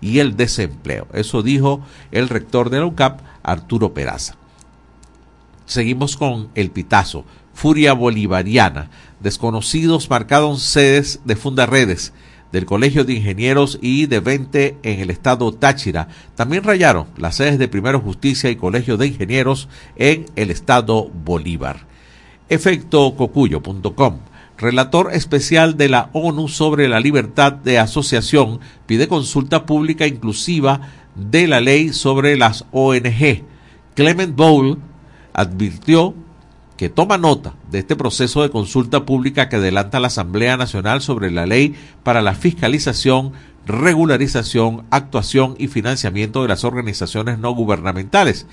y el desempleo. Eso dijo el rector de la UCAP, Arturo Peraza. Seguimos con el pitazo. Furia Bolivariana. Desconocidos marcaron sedes de fundarredes del Colegio de Ingenieros y de 20 en el estado Táchira. También rayaron las sedes de Primero Justicia y Colegio de Ingenieros en el estado Bolívar. Efectococuyo.com. Relator especial de la ONU sobre la libertad de asociación pide consulta pública inclusiva de la ley sobre las ONG. Clement Bowl advirtió que toma nota de este proceso de consulta pública que adelanta la Asamblea Nacional sobre la ley para la fiscalización, regularización, actuación y financiamiento de las organizaciones no gubernamentales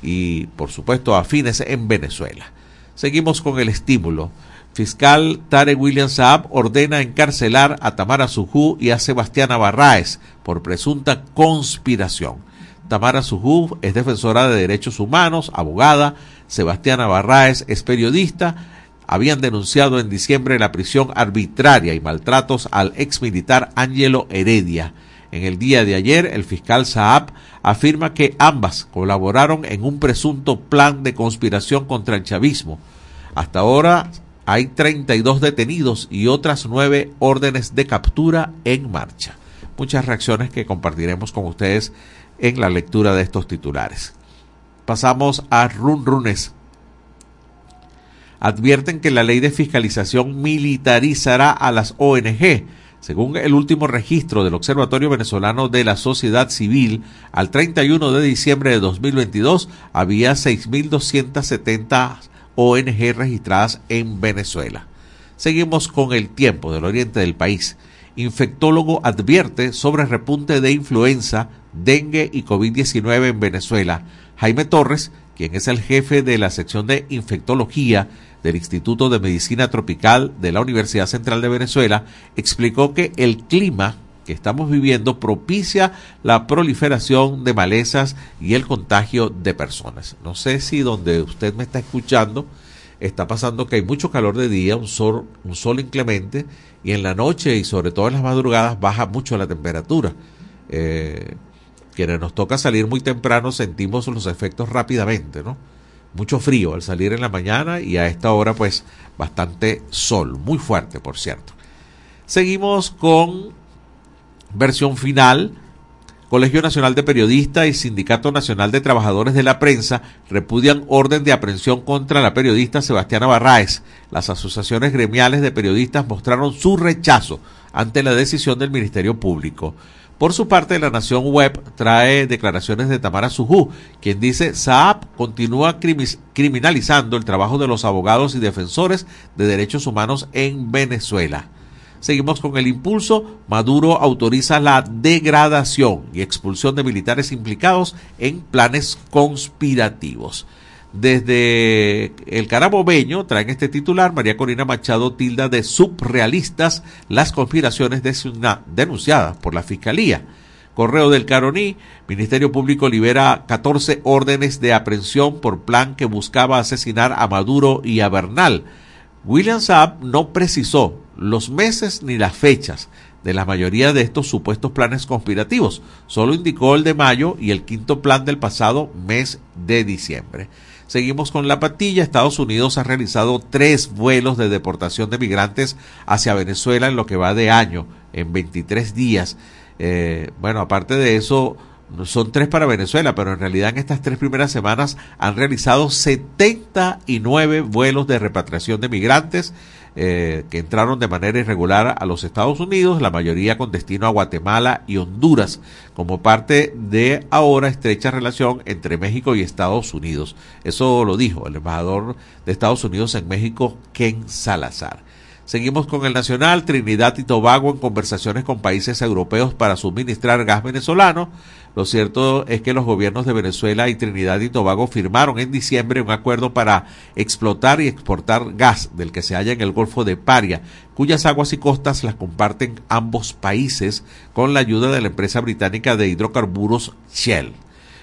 y, por supuesto, afines en Venezuela. Seguimos con el estímulo. Fiscal Tare William Saab ordena encarcelar a Tamara Sujú y a Sebastiana Barraes por presunta conspiración. Tamara Sujú es defensora de derechos humanos, abogada, Sebastián Barraes es periodista, habían denunciado en diciembre la prisión arbitraria y maltratos al exmilitar Ángelo Heredia. En el día de ayer, el fiscal Saab afirma que ambas colaboraron en un presunto plan de conspiración contra el chavismo. Hasta ahora hay 32 detenidos y otras nueve órdenes de captura en marcha. Muchas reacciones que compartiremos con ustedes en la lectura de estos titulares. Pasamos a Run Runes. Advierten que la ley de fiscalización militarizará a las ONG. Según el último registro del Observatorio Venezolano de la Sociedad Civil, al 31 de diciembre de 2022 había 6.270 ONG registradas en Venezuela. Seguimos con el tiempo del oriente del país. Infectólogo advierte sobre repunte de influenza, dengue y COVID-19 en Venezuela Jaime Torres, quien es el jefe de la sección de infectología del Instituto de Medicina Tropical de la Universidad Central de Venezuela, explicó que el clima que estamos viviendo propicia la proliferación de malezas y el contagio de personas. No sé si donde usted me está escuchando está pasando que hay mucho calor de día, un sol, inclemente, y en la noche y sobre todo en las madrugadas baja mucho la temperatura. Eh, quienes nos toca salir muy temprano sentimos los efectos rápidamente, ¿no? Mucho frío al salir en la mañana y a esta hora pues bastante sol, muy fuerte por cierto. Seguimos con versión final. Colegio Nacional de Periodistas y Sindicato Nacional de Trabajadores de la Prensa repudian orden de aprehensión contra la periodista Sebastiana Barraez. Las asociaciones gremiales de periodistas mostraron su rechazo ante la decisión del Ministerio Público. Por su parte, la Nación Web trae declaraciones de Tamara Sujú, quien dice Saab continúa criminalizando el trabajo de los abogados y defensores de derechos humanos en Venezuela. Seguimos con el impulso. Maduro autoriza la degradación y expulsión de militares implicados en planes conspirativos. Desde el Carabobeño traen este titular, María Corina Machado tilda de subrealistas las conspiraciones denunciadas por la Fiscalía. Correo del Caroní, Ministerio Público libera 14 órdenes de aprehensión por plan que buscaba asesinar a Maduro y a Bernal. William Saab no precisó los meses ni las fechas de la mayoría de estos supuestos planes conspirativos, solo indicó el de mayo y el quinto plan del pasado mes de diciembre. Seguimos con la patilla. Estados Unidos ha realizado tres vuelos de deportación de migrantes hacia Venezuela en lo que va de año, en 23 días. Eh, bueno, aparte de eso, son tres para Venezuela, pero en realidad en estas tres primeras semanas han realizado 79 vuelos de repatriación de migrantes eh, que entraron de manera irregular a los Estados Unidos, la mayoría con destino a Guatemala y Honduras, como parte de ahora estrecha relación entre México y Estados Unidos. Eso lo dijo el embajador de Estados Unidos en México, Ken Salazar. Seguimos con el Nacional, Trinidad y Tobago en conversaciones con países europeos para suministrar gas venezolano. Lo cierto es que los gobiernos de Venezuela y Trinidad y Tobago firmaron en diciembre un acuerdo para explotar y exportar gas del que se halla en el Golfo de Paria, cuyas aguas y costas las comparten ambos países con la ayuda de la empresa británica de hidrocarburos Shell.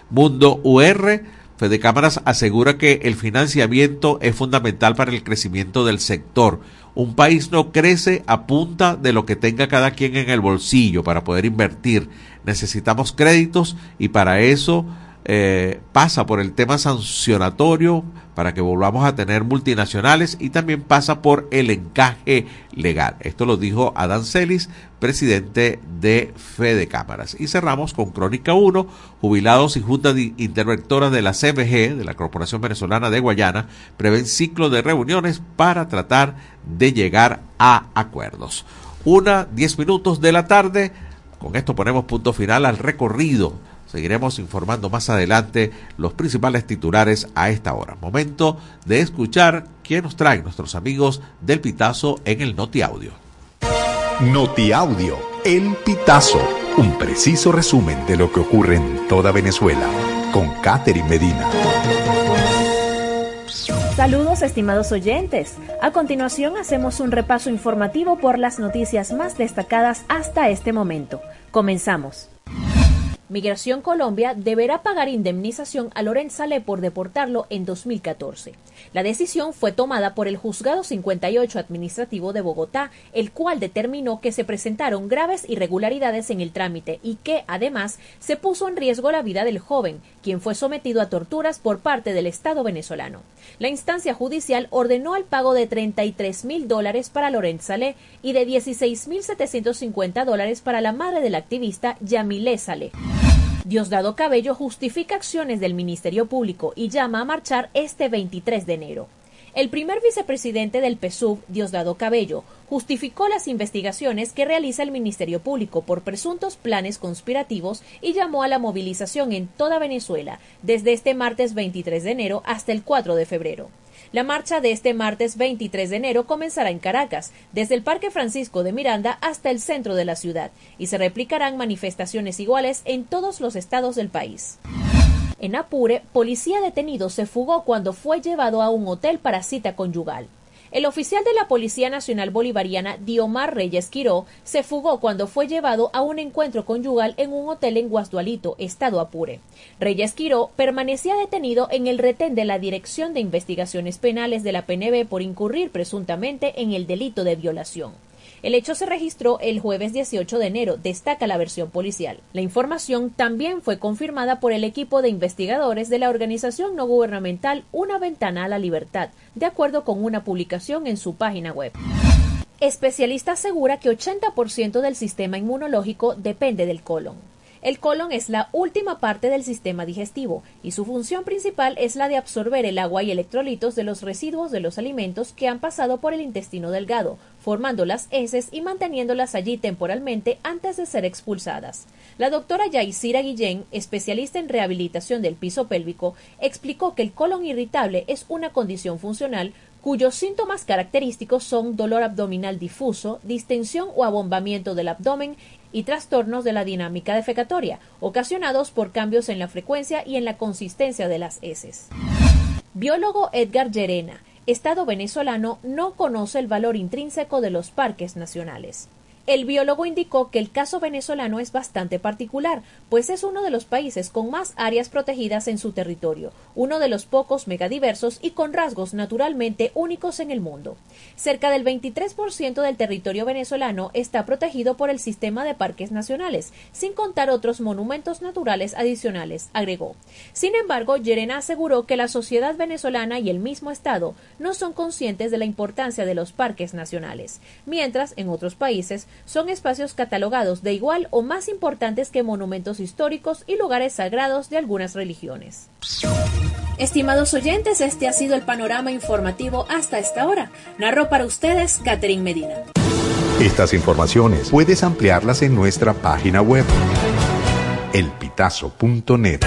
Mundo UR Fede Cámaras asegura que el financiamiento es fundamental para el crecimiento del sector. Un país no crece a punta de lo que tenga cada quien en el bolsillo para poder invertir. Necesitamos créditos y para eso eh, pasa por el tema sancionatorio para que volvamos a tener multinacionales y también pasa por el encaje legal. Esto lo dijo Adán Celis, presidente de Fede Cámaras. Y cerramos con Crónica 1, jubilados y juntas interventoras de la CMG, de la Corporación Venezolana de Guayana, prevén ciclo de reuniones para tratar de llegar a acuerdos. Una, diez minutos de la tarde. Con esto ponemos punto final al recorrido Seguiremos informando más adelante los principales titulares a esta hora. Momento de escuchar qué nos traen nuestros amigos del Pitazo en el Noti Audio. Noti Audio, El Pitazo, un preciso resumen de lo que ocurre en toda Venezuela, con Catherine Medina. Saludos estimados oyentes. A continuación hacemos un repaso informativo por las noticias más destacadas hasta este momento. Comenzamos. Migración Colombia deberá pagar indemnización a Lorenz Salé por deportarlo en 2014. La decisión fue tomada por el Juzgado 58 Administrativo de Bogotá, el cual determinó que se presentaron graves irregularidades en el trámite y que, además, se puso en riesgo la vida del joven, quien fue sometido a torturas por parte del Estado venezolano. La instancia judicial ordenó el pago de 33 mil dólares para Lorenz Salé y de 16 mil 750 dólares para la madre del activista Yamilé Salé. Diosdado Cabello justifica acciones del Ministerio Público y llama a marchar este 23 de enero. El primer vicepresidente del PSUV, Diosdado Cabello, justificó las investigaciones que realiza el Ministerio Público por presuntos planes conspirativos y llamó a la movilización en toda Venezuela desde este martes 23 de enero hasta el 4 de febrero. La marcha de este martes 23 de enero comenzará en Caracas, desde el Parque Francisco de Miranda hasta el centro de la ciudad, y se replicarán manifestaciones iguales en todos los estados del país. En Apure, policía detenido se fugó cuando fue llevado a un hotel para cita conyugal. El oficial de la Policía Nacional Bolivariana, Diomar Reyes Quiró, se fugó cuando fue llevado a un encuentro conyugal en un hotel en Guasdualito, estado Apure. Reyes Quiró permanecía detenido en el retén de la Dirección de Investigaciones Penales de la PNB por incurrir presuntamente en el delito de violación. El hecho se registró el jueves 18 de enero, destaca la versión policial. La información también fue confirmada por el equipo de investigadores de la organización no gubernamental Una Ventana a la Libertad, de acuerdo con una publicación en su página web. Especialista asegura que 80% del sistema inmunológico depende del colon. El colon es la última parte del sistema digestivo y su función principal es la de absorber el agua y electrolitos de los residuos de los alimentos que han pasado por el intestino delgado, formando las heces y manteniéndolas allí temporalmente antes de ser expulsadas. La doctora Yaisira Guillén, especialista en rehabilitación del piso pélvico, explicó que el colon irritable es una condición funcional cuyos síntomas característicos son dolor abdominal difuso, distensión o abombamiento del abdomen y trastornos de la dinámica defecatoria, ocasionados por cambios en la frecuencia y en la consistencia de las heces. Biólogo Edgar Llerena, Estado venezolano, no conoce el valor intrínseco de los parques nacionales. El biólogo indicó que el caso venezolano es bastante particular, pues es uno de los países con más áreas protegidas en su territorio, uno de los pocos megadiversos y con rasgos naturalmente únicos en el mundo. Cerca del 23% del territorio venezolano está protegido por el sistema de parques nacionales, sin contar otros monumentos naturales adicionales, agregó. Sin embargo, Yerena aseguró que la sociedad venezolana y el mismo Estado no son conscientes de la importancia de los parques nacionales, mientras en otros países son espacios catalogados de igual o más importantes que monumentos históricos y lugares sagrados de algunas religiones. Estimados oyentes, este ha sido el panorama informativo hasta esta hora. Narró para ustedes Catherine Medina. Estas informaciones puedes ampliarlas en nuestra página web elpitazo.net.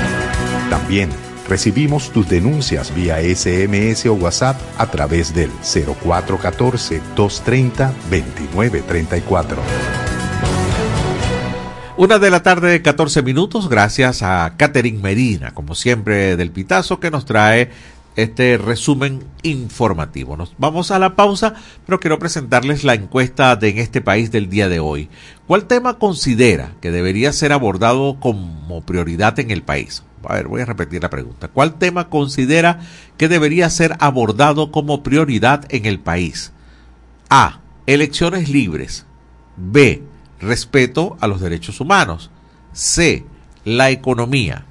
También recibimos tus denuncias vía SMS o WhatsApp a través del 0414-230-2934. Una de la tarde, 14 minutos, gracias a Catherine Medina, como siempre del Pitazo, que nos trae este resumen informativo. Nos vamos a la pausa, pero quiero presentarles la encuesta de En este país del día de hoy. ¿Cuál tema considera que debería ser abordado como prioridad en el país? A ver, voy a repetir la pregunta. ¿Cuál tema considera que debería ser abordado como prioridad en el país? A. Elecciones libres. B. Respeto a los derechos humanos. C. La economía.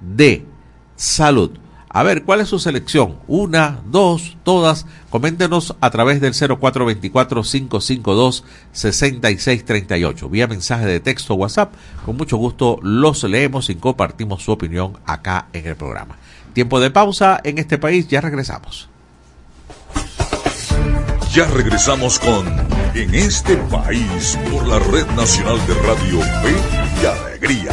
D. Salud. A ver, ¿cuál es su selección? Una, dos, todas. Coméntenos a través del 0424-552-6638. Vía mensaje de texto WhatsApp. Con mucho gusto los leemos y compartimos su opinión acá en el programa. Tiempo de pausa en este país. Ya regresamos. Ya regresamos con En este país por la Red Nacional de Radio Fe y Alegría.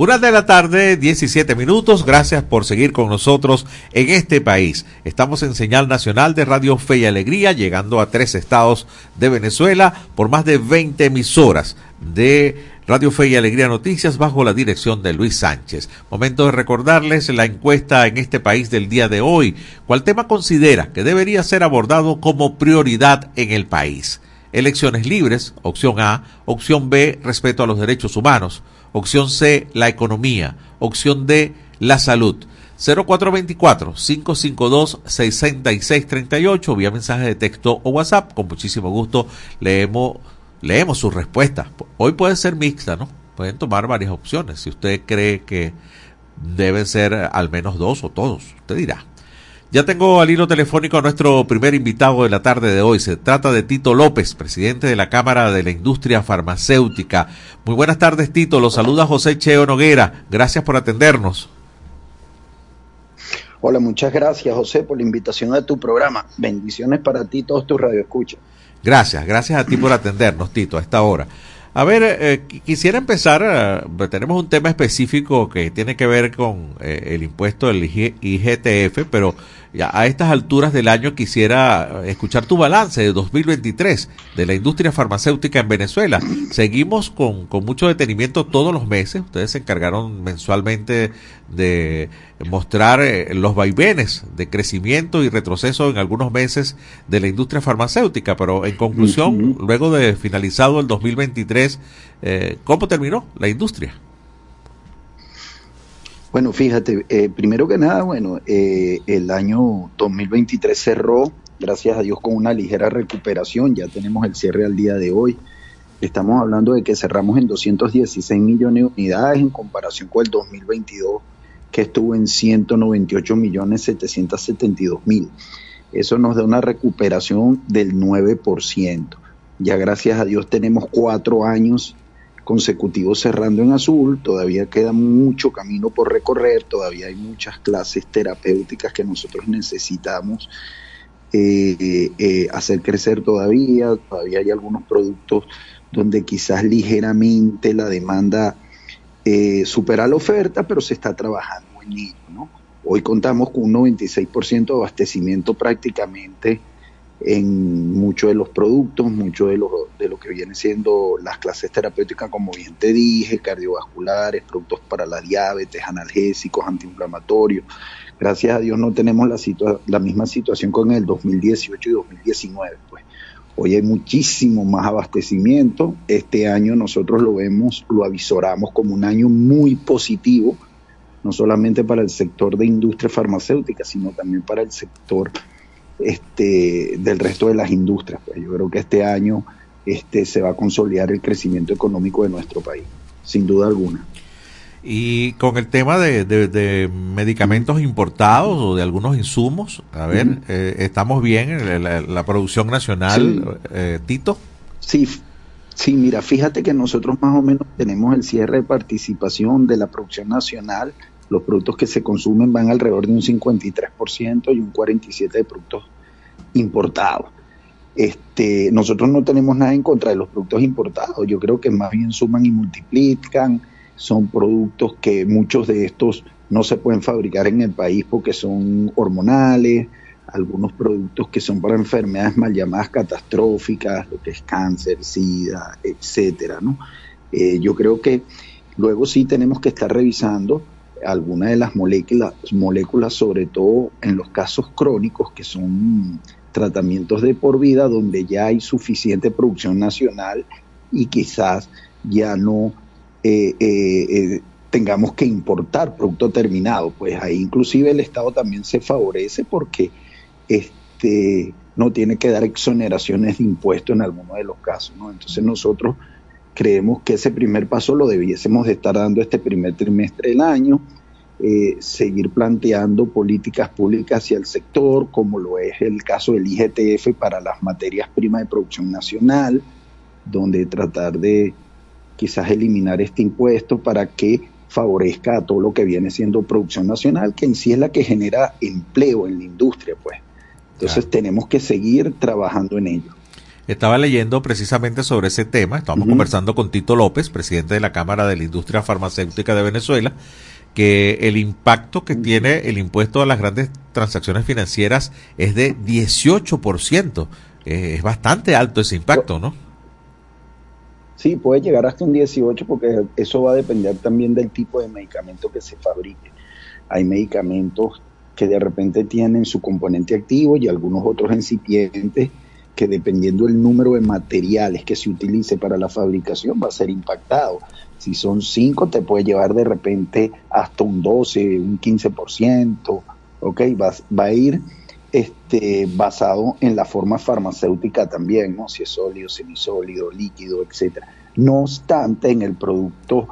Una de la tarde, 17 minutos. Gracias por seguir con nosotros en este país. Estamos en señal nacional de Radio Fe y Alegría, llegando a tres estados de Venezuela por más de 20 emisoras de Radio Fe y Alegría Noticias bajo la dirección de Luis Sánchez. Momento de recordarles la encuesta en este país del día de hoy. ¿Cuál tema considera que debería ser abordado como prioridad en el país? Elecciones libres, opción A. Opción B, respeto a los derechos humanos. Opción C, la economía. Opción D, la salud. 0424-552-6638 vía mensaje de texto o WhatsApp. Con muchísimo gusto leemos, leemos sus respuestas. Hoy puede ser mixta, ¿no? Pueden tomar varias opciones. Si usted cree que deben ser al menos dos o todos, usted dirá. Ya tengo al hilo telefónico a nuestro primer invitado de la tarde de hoy. Se trata de Tito López, presidente de la Cámara de la Industria Farmacéutica. Muy buenas tardes, Tito. Los saluda José Cheo Noguera. Gracias por atendernos. Hola, muchas gracias, José, por la invitación a tu programa. Bendiciones para ti y todos tus radioescuchas. Gracias, gracias a ti por atendernos, Tito, a esta hora. A ver, eh, quisiera empezar, eh, tenemos un tema específico que tiene que ver con eh, el impuesto del IGTF, pero ya a estas alturas del año quisiera escuchar tu balance de 2023 de la industria farmacéutica en Venezuela. Seguimos con, con mucho detenimiento todos los meses. Ustedes se encargaron mensualmente de mostrar eh, los vaivenes de crecimiento y retroceso en algunos meses de la industria farmacéutica, pero en conclusión, luego de finalizado el 2023, eh, ¿cómo terminó la industria? Bueno, fíjate, eh, primero que nada, bueno, eh, el año 2023 cerró, gracias a Dios, con una ligera recuperación. Ya tenemos el cierre al día de hoy. Estamos hablando de que cerramos en 216 millones de unidades en comparación con el 2022, que estuvo en 198 millones 772 mil. Eso nos da una recuperación del 9%. Ya gracias a Dios tenemos cuatro años consecutivos cerrando en azul, todavía queda mucho camino por recorrer, todavía hay muchas clases terapéuticas que nosotros necesitamos eh, eh, hacer crecer todavía, todavía hay algunos productos donde quizás ligeramente la demanda eh, supera la oferta, pero se está trabajando en ello. Hoy contamos con un 96% de abastecimiento prácticamente en muchos de los productos, mucho de lo, de lo que viene siendo las clases terapéuticas, como bien te dije, cardiovasculares, productos para la diabetes, analgésicos, antiinflamatorios. Gracias a Dios no tenemos la, la misma situación con el 2018 y 2019. Pues. Hoy hay muchísimo más abastecimiento. Este año nosotros lo vemos, lo avisoramos como un año muy positivo, no solamente para el sector de industria farmacéutica, sino también para el sector este, del resto de las industrias. Pues yo creo que este año este, se va a consolidar el crecimiento económico de nuestro país, sin duda alguna. Y con el tema de, medicamentos importados o de algunos insumos, a ver, eh, ¿estamos bien en la, producción nacional, eh, Tito? Sí, sí, mira, fíjate que nosotros más o menos tenemos el cierre de participación de la producción nacional los productos que se consumen van alrededor de un 53% y un 47% de productos importados. Este, nosotros no tenemos nada en contra de los productos importados, yo creo que más bien suman y multiplican, son productos que muchos de estos no se pueden fabricar en el país porque son hormonales, algunos productos que son para enfermedades mal llamadas catastróficas, lo que es cáncer, sida, etcétera, ¿no? Eh, yo creo que luego sí tenemos que estar revisando algunas de las moléculas, moléculas, sobre todo en los casos crónicos, que son tratamientos de por vida, donde ya hay suficiente producción nacional y quizás ya no eh, eh, eh, tengamos que importar producto terminado. Pues ahí inclusive el Estado también se favorece porque este, no tiene que dar exoneraciones de impuestos en algunos de los casos. ¿no? Entonces nosotros Creemos que ese primer paso lo debiésemos de estar dando este primer trimestre del año, eh, seguir planteando políticas públicas hacia el sector, como lo es el caso del IGTF para las materias primas de producción nacional, donde tratar de quizás eliminar este impuesto para que favorezca a todo lo que viene siendo producción nacional, que en sí es la que genera empleo en la industria, pues. Entonces tenemos que seguir trabajando en ello. Estaba leyendo precisamente sobre ese tema, estamos conversando con Tito López, presidente de la Cámara de la Industria Farmacéutica de Venezuela, que el impacto que tiene el impuesto a las grandes transacciones financieras es de 18%. Eh, es bastante alto ese impacto, ¿no? Sí, puede llegar hasta un 18 porque eso va a depender también del tipo de medicamento que se fabrique. Hay medicamentos que de repente tienen su componente activo y algunos otros incipientes que dependiendo del número de materiales que se utilice para la fabricación va a ser impactado. Si son 5 te puede llevar de repente hasta un 12, un 15%, ¿ok? Va, va a ir este, basado en la forma farmacéutica también, ¿no? Si es sólido, semisólido, líquido, etcétera. No obstante, en el producto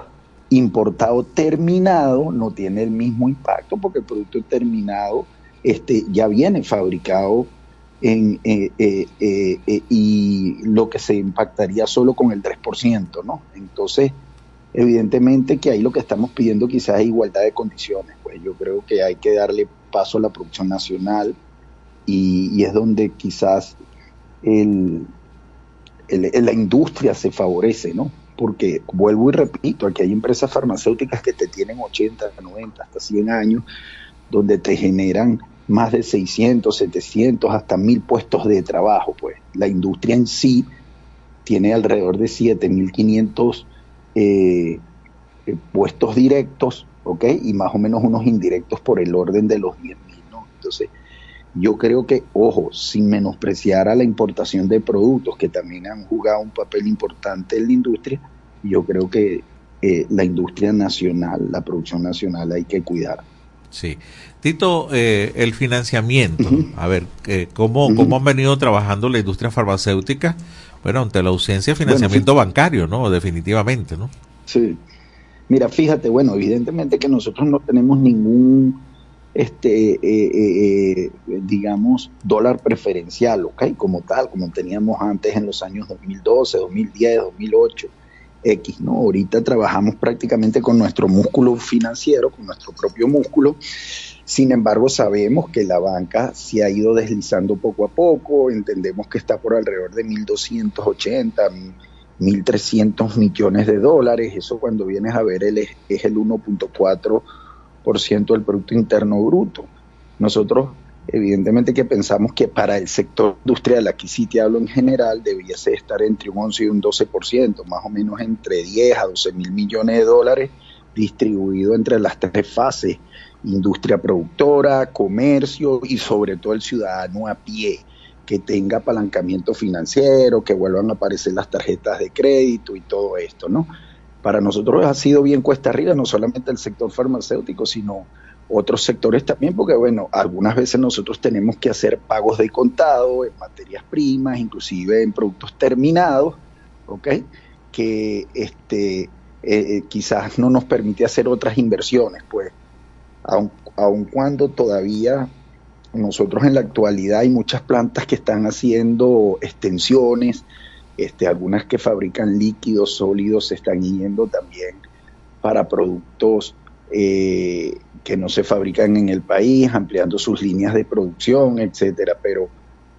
importado terminado no tiene el mismo impacto porque el producto terminado este, ya viene fabricado en, eh, eh, eh, y lo que se impactaría solo con el 3%, ¿no? Entonces, evidentemente que ahí lo que estamos pidiendo quizás es igualdad de condiciones, pues yo creo que hay que darle paso a la producción nacional y, es donde quizás el, la industria se favorece, ¿no? Porque vuelvo y repito, aquí hay empresas farmacéuticas que te tienen 80, 90, hasta 100 años, donde te generan más de 600, 700, hasta 1000 puestos de trabajo. Pues la industria en sí tiene alrededor de 7500 eh, eh, puestos directos, ¿ok? Y más o menos unos indirectos por el orden de los 10.000, ¿no? Entonces, yo creo que, ojo, sin menospreciar a la importación de productos que también han jugado un papel importante en la industria, yo creo que eh, la industria nacional, la producción nacional hay que cuidar. Sí. Tito, eh, el financiamiento, a ver, eh, ¿cómo, ¿cómo han venido trabajando la industria farmacéutica? Bueno, ante la ausencia de financiamiento bancario, ¿no? Definitivamente, ¿no? Sí. Mira, fíjate, bueno, evidentemente que nosotros no tenemos ningún, este, eh, digamos, dólar preferencial, ¿ok? Como tal, como teníamos antes en los años 2012, 2010, 2008. X, ¿no? Ahorita trabajamos prácticamente con nuestro músculo financiero, con nuestro propio músculo. Sin embargo, sabemos que la banca se ha ido deslizando poco a poco, entendemos que está por alrededor de 1.280, 1.300 millones de dólares, eso cuando vienes a ver el, es el 1.4% del Producto Interno Bruto. Nosotros Evidentemente que pensamos que para el sector industrial, aquí sí te hablo en general, debiese estar entre un 11 y un 12%, más o menos entre 10 a 12 mil millones de dólares distribuido entre las tres fases, industria productora, comercio y sobre todo el ciudadano a pie, que tenga apalancamiento financiero, que vuelvan a aparecer las tarjetas de crédito y todo esto, ¿no? Para nosotros ha sido bien cuesta arriba, no solamente el sector farmacéutico, sino otros sectores también, porque bueno, algunas veces nosotros tenemos que hacer pagos de contado en materias primas, inclusive en productos terminados, ¿ok? Que este, eh, eh, quizás no nos permite hacer otras inversiones, pues, aun, aun cuando todavía nosotros en la actualidad hay muchas plantas que están haciendo extensiones, este, algunas que fabrican líquidos sólidos se están yendo también para productos eh, que no se fabrican en el país, ampliando sus líneas de producción, etcétera, pero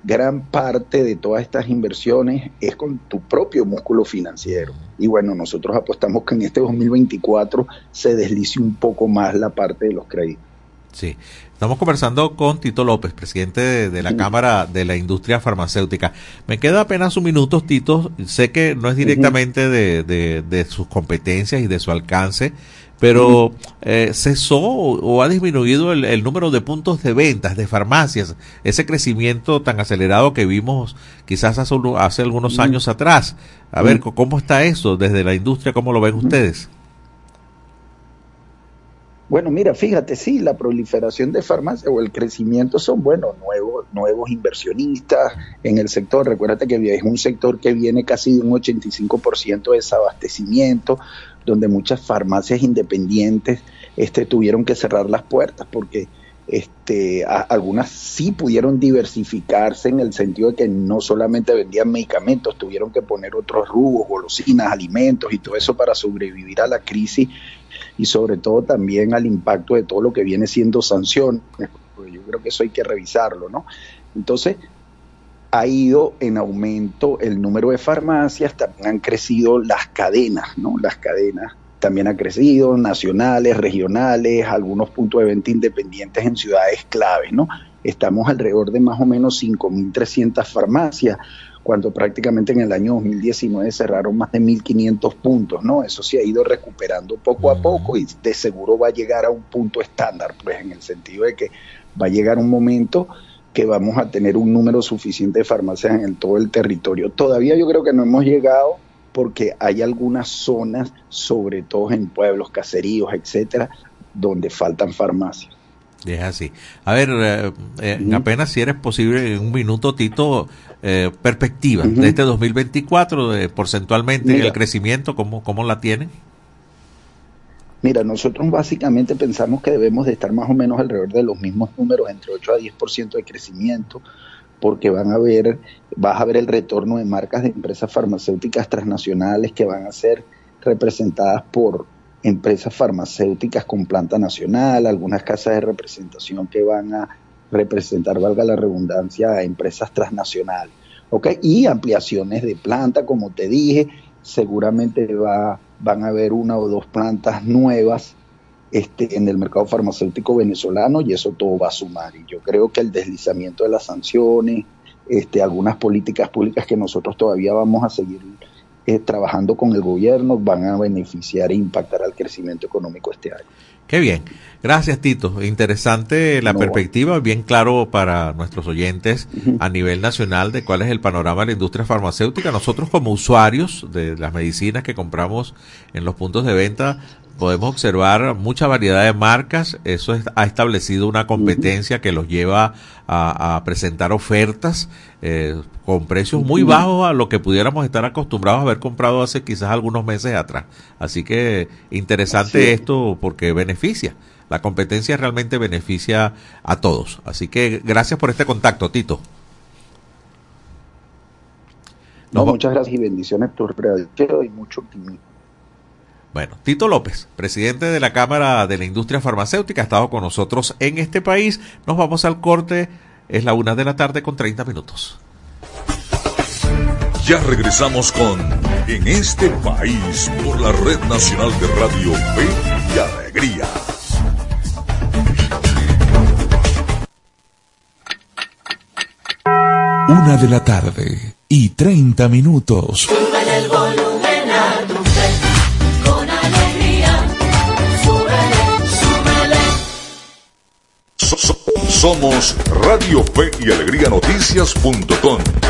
gran parte de todas estas inversiones es con tu propio músculo financiero. Y bueno, nosotros apostamos que en este 2024 se deslice un poco más la parte de los créditos. Sí, estamos conversando con Tito López, presidente de, la Cámara de la Industria Farmacéutica. Me queda apenas un minuto, Tito. Sé que no es directamente de, de sus competencias y de su alcance, pero eh, cesó o, ha disminuido el, número de puntos de ventas de farmacias, ese crecimiento tan acelerado que vimos quizás hace, hace algunos años atrás. A ver, ¿cómo está eso desde la industria? ¿Cómo lo ven ustedes? Bueno, mira, fíjate, sí, la proliferación de farmacias o el crecimiento son, bueno, nuevos, nuevos inversionistas en el sector. Recuérdate que es un sector que viene casi de un 85% de desabastecimiento, donde muchas farmacias independientes este, tuvieron que cerrar las puertas porque este, algunas sí pudieron diversificarse en el sentido de que no solamente vendían medicamentos, tuvieron que poner otros rubos, golosinas, alimentos y todo eso para sobrevivir a la crisis y sobre todo también al impacto de todo lo que viene siendo sanción. Yo creo que eso hay que revisarlo, ¿no? Entonces, ha ido en aumento el número de farmacias, también han crecido las cadenas, ¿no? Las cadenas también han crecido, nacionales, regionales, algunos puntos de venta independientes en ciudades claves, ¿no? Estamos alrededor de más o menos 5.300 farmacias, cuando prácticamente en el año 2019 cerraron más de 1.500 puntos, ¿no? Eso se ha ido recuperando poco a poco y de seguro va a llegar a un punto estándar, pues en el sentido de que va a llegar un momento que vamos a tener un número suficiente de farmacias en todo el territorio. Todavía yo creo que no hemos llegado porque hay algunas zonas, sobre todo en pueblos, caseríos, etcétera, donde faltan farmacias. Es así. A ver, eh, eh, apenas si eres posible, en un minuto, Tito, eh, perspectiva de este 2024, de, porcentualmente el crecimiento, ¿cómo, ¿cómo la tienen? Mira, nosotros básicamente pensamos que debemos de estar más o menos alrededor de los mismos números, entre 8 a 10% de crecimiento, porque van a ver, vas a ver el retorno de marcas de empresas farmacéuticas transnacionales que van a ser representadas por empresas farmacéuticas con planta nacional, algunas casas de representación que van a representar, valga la redundancia, a empresas transnacionales. ¿ok? Y ampliaciones de planta, como te dije, seguramente va, van a haber una o dos plantas nuevas este, en el mercado farmacéutico venezolano y eso todo va a sumar. Y yo creo que el deslizamiento de las sanciones, este, algunas políticas públicas que nosotros todavía vamos a seguir eh, trabajando con el gobierno van a beneficiar e impactar al crecimiento económico este año. Qué bien. Gracias, Tito. Interesante la perspectiva, bien claro para nuestros oyentes a nivel nacional de cuál es el panorama de la industria farmacéutica. Nosotros como usuarios de las medicinas que compramos en los puntos de venta, podemos observar mucha variedad de marcas. Eso ha establecido una competencia que los lleva a, presentar ofertas eh, con precios muy bajos a lo que pudiéramos estar acostumbrados a haber comprado hace quizás algunos meses atrás. Así que interesante esto porque beneficia. La competencia realmente beneficia a todos. Así que gracias por este contacto, Tito. No, muchas gracias y bendiciones por radio y mucho optimismo. Bueno, Tito López, presidente de la Cámara de la Industria Farmacéutica, ha estado con nosotros en este país. Nos vamos al corte. Es la una de la tarde con 30 minutos. Ya regresamos con En este país por la Red Nacional de Radio Fe y Alegría. Una de la tarde y 30 minutos. Somos Radio Fe y Alegría Noticias.com.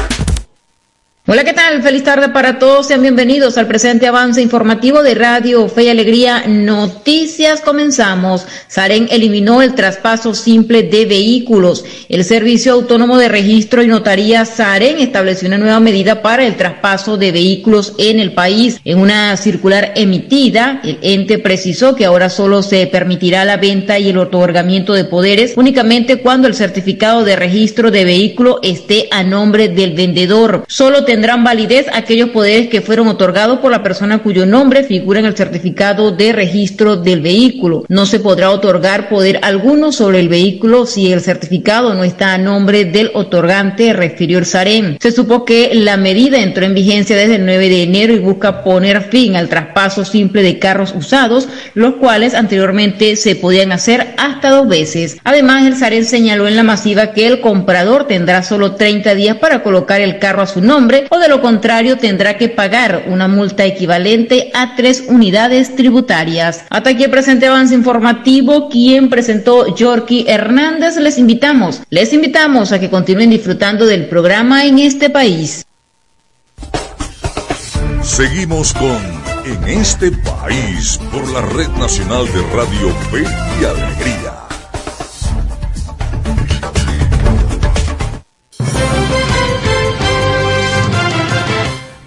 Hola, ¿qué tal? Feliz tarde para todos. Sean bienvenidos al presente avance informativo de Radio Fe y Alegría Noticias. Comenzamos. Saren eliminó el traspaso simple de vehículos. El Servicio Autónomo de Registro y Notaría Saren estableció una nueva medida para el traspaso de vehículos en el país. En una circular emitida, el ente precisó que ahora solo se permitirá la venta y el otorgamiento de poderes únicamente cuando el certificado de registro de vehículo esté a nombre del vendedor. Solo tendrán validez aquellos poderes que fueron otorgados por la persona cuyo nombre figura en el certificado de registro del vehículo. No se podrá otorgar poder alguno sobre el vehículo si el certificado no está a nombre del otorgante, refirió el SAREM. Se supo que la medida entró en vigencia desde el 9 de enero y busca poner fin al traspaso simple de carros usados, los cuales anteriormente se podían hacer hasta dos veces. Además, el SAREM señaló en la masiva que el comprador tendrá solo 30 días para colocar el carro a su nombre o de lo contrario tendrá que pagar una multa equivalente a tres unidades tributarias. Hasta aquí presente avance informativo, quien presentó Yorky Hernández, les invitamos, les invitamos a que continúen disfrutando del programa en este país. Seguimos con En este país por la Red Nacional de Radio Fe y Alegría.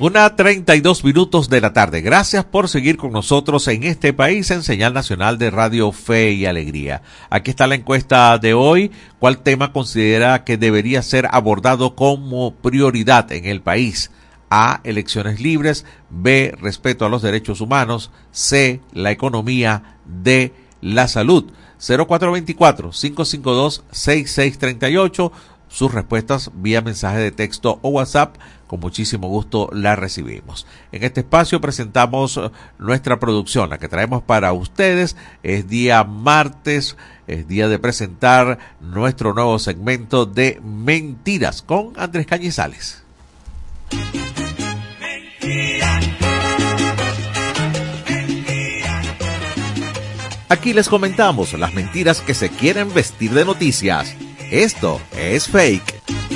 Una 32 minutos de la tarde. Gracias por seguir con nosotros en este país en señal nacional de Radio Fe y Alegría. Aquí está la encuesta de hoy. ¿Cuál tema considera que debería ser abordado como prioridad en el país? A. Elecciones libres. B. Respeto a los derechos humanos. C. La economía. D. La salud. 0424-552-6638. Sus respuestas vía mensaje de texto o WhatsApp con muchísimo gusto la recibimos. En este espacio presentamos eh, nuestra producción, la que traemos para ustedes. Es día martes, es día de presentar nuestro nuevo segmento de Mentiras con Andrés Cañizales. Aquí les comentamos las mentiras que se quieren vestir de noticias. Esto es fake.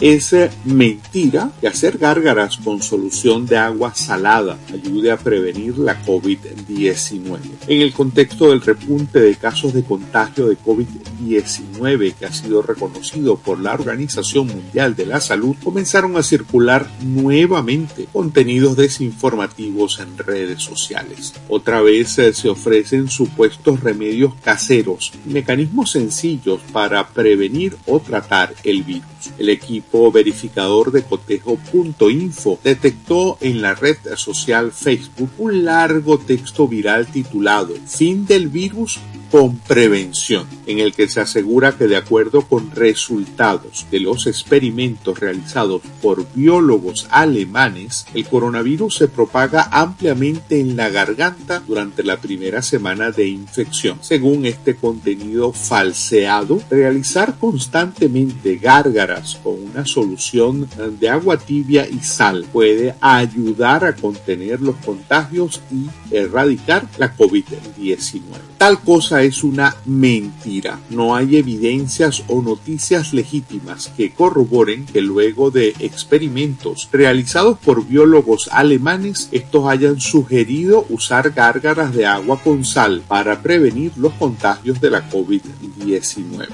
Es mentira que hacer gárgaras con solución de agua salada ayude a prevenir la COVID-19. En el contexto del repunte de casos de contagio de COVID-19 que ha sido reconocido por la Organización Mundial de la Salud, comenzaron a circular nuevamente contenidos desinformativos en redes sociales. Otra vez eh, se ofrecen supuestos remedios caseros, mecanismos sencillos para prevenir o tratar el virus. El equipo verificador de cotejo.info detectó en la red social Facebook un largo texto viral titulado Fin del virus con prevención, en el que se asegura que de acuerdo con resultados de los experimentos realizados por biólogos alemanes, el coronavirus se propaga ampliamente en la garganta durante la primera semana de infección. Según este contenido falseado, realizar constantemente gárgaras con una solución de agua tibia y sal puede ayudar a contener los contagios y erradicar la COVID-19. Tal cosa es una mentira. No hay evidencias o noticias legítimas que corroboren que luego de experimentos realizados por biólogos alemanes, estos hayan sugerido usar gárgaras de agua con sal para prevenir los contagios de la COVID-19.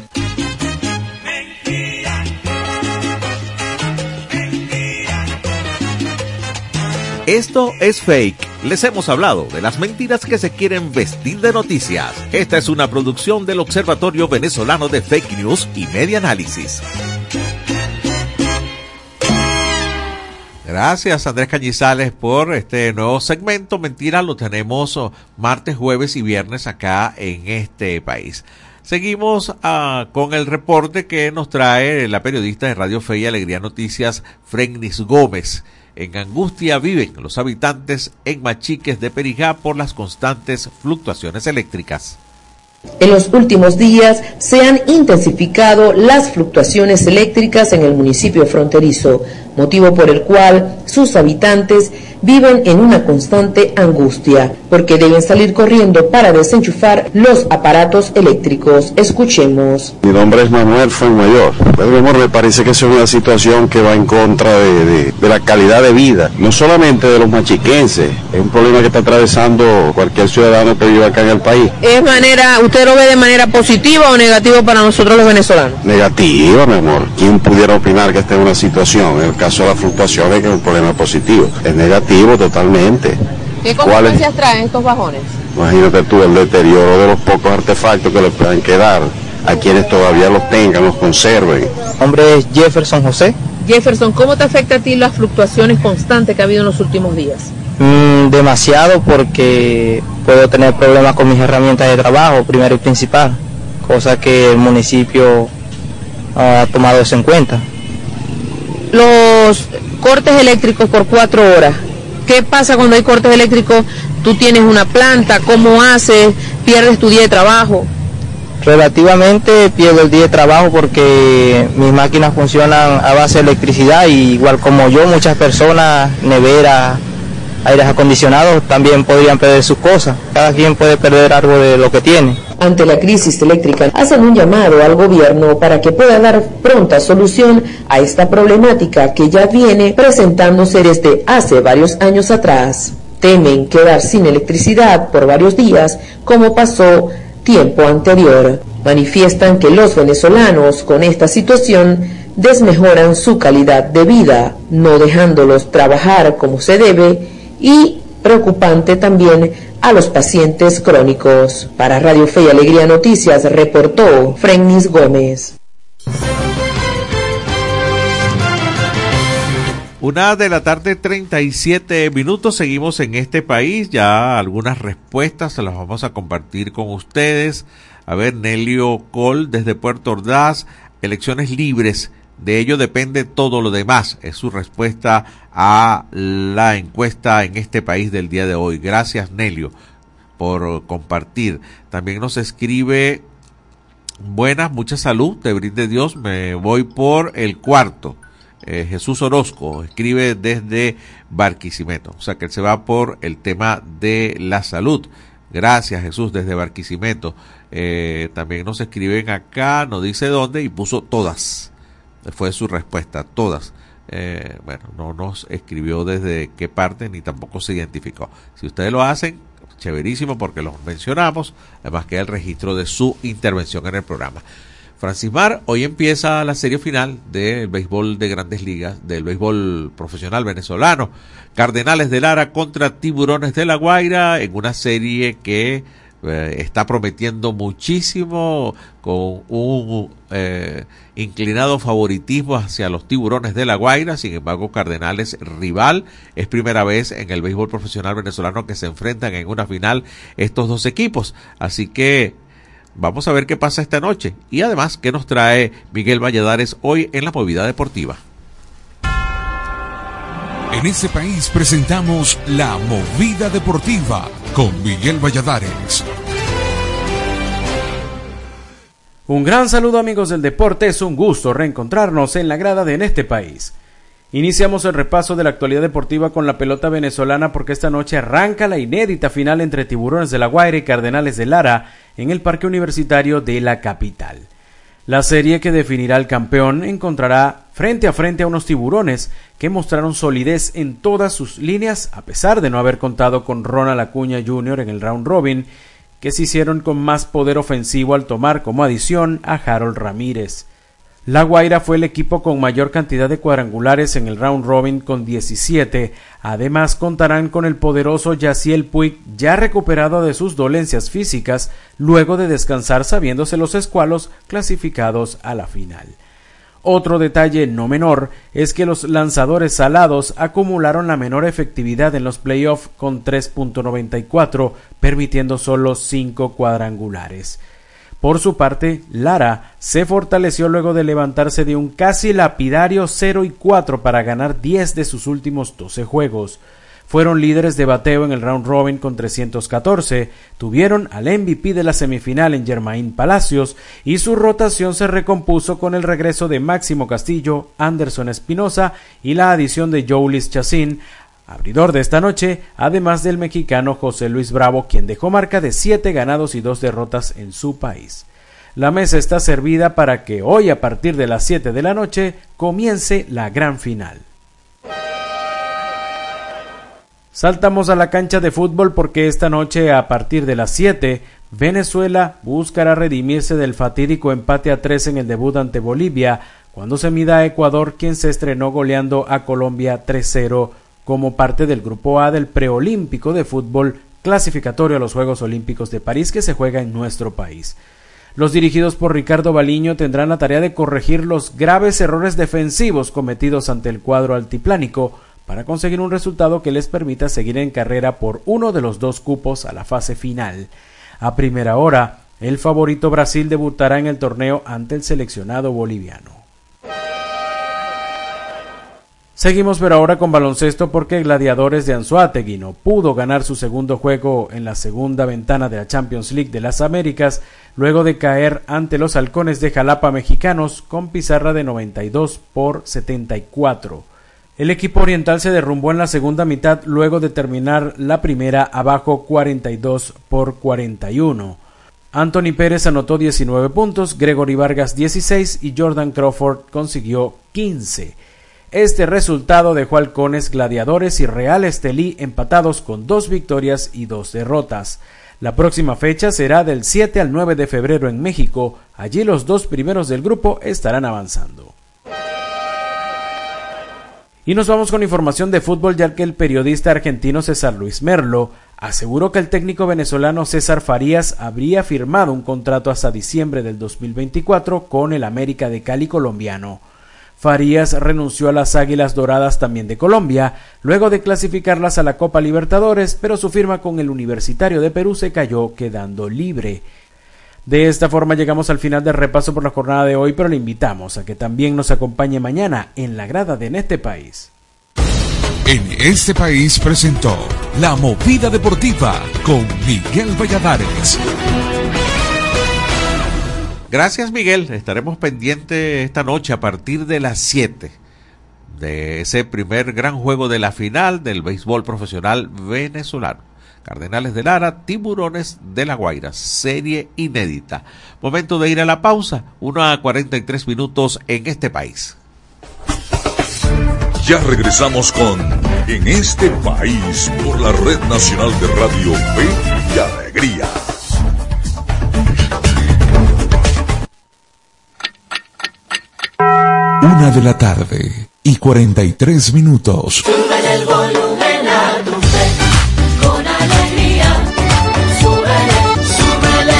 Esto es fake les hemos hablado de las mentiras que se quieren vestir de noticias. Esta es una producción del Observatorio Venezolano de Fake News y Media Análisis. Gracias Andrés Cañizales por este nuevo segmento. Mentira, lo tenemos oh, martes, jueves y viernes acá en este país. Seguimos uh, con el reporte que nos trae la periodista de Radio Fe y Alegría Noticias, Fregnis Gómez. En angustia viven los habitantes en Machiques de Perijá por las constantes fluctuaciones eléctricas. En los últimos días se han intensificado las fluctuaciones eléctricas en el municipio fronterizo, motivo por el cual sus habitantes viven en una constante angustia, porque deben salir corriendo para desenchufar los aparatos eléctricos. Escuchemos. Mi nombre es Manuel Fuenmayor. Mayor. me parece que es una situación que va en contra de, de, la calidad de vida, no solamente de los machiquenses, es un problema que está atravesando cualquier ciudadano que vive acá en el país. ¿Es manera, usted lo ve de manera positiva o negativa para nosotros los venezolanos? Negativa, mi amor. ¿Quién pudiera opinar que esta es una situación? En el caso de las fluctuaciones, que es un problema positivo. Es negativo totalmente. ¿Qué consecuencias traen estos bajones? Imagínate tú el deterioro de los pocos artefactos que le puedan quedar a quienes todavía los tengan, los conserven. Mi nombre es Jefferson José. Jefferson, ¿cómo te afecta a ti las fluctuaciones constantes que ha habido en los últimos días? Mm, demasiado porque puedo tener problemas con mis herramientas de trabajo, primero y principal, cosa que el municipio ha tomado eso en cuenta. Los cortes eléctricos por cuatro horas, ¿Qué pasa cuando hay cortes eléctricos? Tú tienes una planta, ¿cómo haces? ¿Pierdes tu día de trabajo? Relativamente pierdo el día de trabajo porque mis máquinas funcionan a base de electricidad y igual como yo, muchas personas, neveras, aires acondicionados, también podrían perder sus cosas. Cada quien puede perder algo de lo que tiene ante la crisis eléctrica hacen un llamado al gobierno para que pueda dar pronta solución a esta problemática que ya viene presentándose desde hace varios años atrás. Temen quedar sin electricidad por varios días como pasó tiempo anterior. Manifiestan que los venezolanos con esta situación desmejoran su calidad de vida, no dejándolos trabajar como se debe y preocupante también a los pacientes crónicos. Para Radio Fe y Alegría Noticias reportó Frennis Gómez. Una de la tarde, 37 minutos. Seguimos en este país. Ya algunas respuestas se las vamos a compartir con ustedes. A ver, Nelio Col desde Puerto Ordaz. Elecciones libres de ello depende todo lo demás. Es su respuesta a la encuesta en este país del día de hoy. Gracias, Nelio, por compartir. También nos escribe, buenas, mucha salud, te brinde Dios, me voy por el cuarto. Eh, Jesús Orozco escribe desde Barquisimeto, o sea que él se va por el tema de la salud. Gracias Jesús desde Barquisimeto. Eh, también nos escriben acá, no dice dónde y puso todas fue su respuesta, todas. Eh, bueno, no nos escribió desde qué parte ni tampoco se identificó. Si ustedes lo hacen, chéverísimo porque los mencionamos, además queda el registro de su intervención en el programa. Francis Mar, hoy empieza la serie final del béisbol de grandes ligas, del béisbol profesional venezolano. Cardenales de Lara contra Tiburones de la Guaira en una serie que eh, está prometiendo muchísimo con un eh, inclinado favoritismo hacia los tiburones de la Guaira, sin embargo Cardenales rival, es primera vez en el béisbol profesional venezolano que se enfrentan en una final estos dos equipos, así que vamos a ver qué pasa esta noche. Y además qué nos trae Miguel Valladares hoy en la movida deportiva. En este país presentamos la movida deportiva con Miguel Valladares. Un gran saludo amigos del deporte, es un gusto reencontrarnos en la grada de En este país. Iniciamos el repaso de la actualidad deportiva con la pelota venezolana porque esta noche arranca la inédita final entre Tiburones de la Guaira y Cardenales de Lara en el Parque Universitario de la capital. La serie que definirá al campeón encontrará frente a frente a unos tiburones que mostraron solidez en todas sus líneas a pesar de no haber contado con Ronald Acuña Jr. en el round robin que se hicieron con más poder ofensivo al tomar como adición a Harold Ramírez. La Guaira fue el equipo con mayor cantidad de cuadrangulares en el round robin con 17. Además contarán con el poderoso Yaciel Puig ya recuperado de sus dolencias físicas luego de descansar sabiéndose los escualos clasificados a la final. Otro detalle no menor es que los lanzadores salados acumularon la menor efectividad en los playoffs con 3.94, permitiendo solo 5 cuadrangulares. Por su parte, Lara se fortaleció luego de levantarse de un casi lapidario 0 y 4 para ganar 10 de sus últimos 12 juegos. Fueron líderes de bateo en el round robin con 314, tuvieron al MVP de la semifinal en Germain Palacios y su rotación se recompuso con el regreso de Máximo Castillo, Anderson Espinosa y la adición de Joulis Chacín, abridor de esta noche, además del mexicano José Luis Bravo, quien dejó marca de siete ganados y dos derrotas en su país. La mesa está servida para que hoy a partir de las 7 de la noche comience la gran final. Saltamos a la cancha de fútbol porque esta noche a partir de las 7 Venezuela buscará redimirse del fatídico empate a 3 en el debut ante Bolivia cuando se mida a Ecuador quien se estrenó goleando a Colombia 3-0 como parte del Grupo A del preolímpico de fútbol clasificatorio a los Juegos Olímpicos de París que se juega en nuestro país. Los dirigidos por Ricardo Baliño tendrán la tarea de corregir los graves errores defensivos cometidos ante el cuadro altiplánico para conseguir un resultado que les permita seguir en carrera por uno de los dos cupos a la fase final. A primera hora, el favorito Brasil debutará en el torneo ante el seleccionado boliviano. Seguimos pero ahora con baloncesto porque Gladiadores de Anzuategui no pudo ganar su segundo juego en la segunda ventana de la Champions League de las Américas luego de caer ante los halcones de Jalapa mexicanos con pizarra de 92 por 74. El equipo oriental se derrumbó en la segunda mitad luego de terminar la primera abajo 42 por 41. Anthony Pérez anotó 19 puntos, Gregory Vargas 16 y Jordan Crawford consiguió 15. Este resultado dejó halcones gladiadores y Real Estelí empatados con dos victorias y dos derrotas. La próxima fecha será del 7 al 9 de febrero en México. Allí los dos primeros del grupo estarán avanzando. Y nos vamos con información de fútbol ya que el periodista argentino César Luis Merlo aseguró que el técnico venezolano César Farías habría firmado un contrato hasta diciembre del 2024 con el América de Cali colombiano. Farías renunció a las Águilas Doradas también de Colombia, luego de clasificarlas a la Copa Libertadores, pero su firma con el Universitario de Perú se cayó quedando libre. De esta forma llegamos al final del repaso por la jornada de hoy, pero le invitamos a que también nos acompañe mañana en la grada de En este país. En este país presentó La Movida Deportiva con Miguel Valladares. Gracias Miguel, estaremos pendientes esta noche a partir de las 7 de ese primer gran juego de la final del béisbol profesional venezolano. Cardenales de Lara, Tiburones de la Guaira, serie inédita. Momento de ir a la pausa, 1 a 43 minutos en este país. Ya regresamos con En este país por la Red Nacional de Radio Fe y Alegría. Una de la tarde y 43 minutos. Sube el volumen a tu fe, con alegría. Súbele, súbele.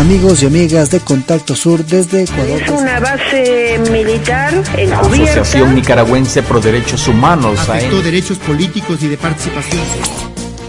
Amigos y amigas de Contacto Sur desde Ecuador. Es una base militar encubierta. Asociación Nicaragüense Pro Derechos Humanos. Afectó derechos políticos y de participación.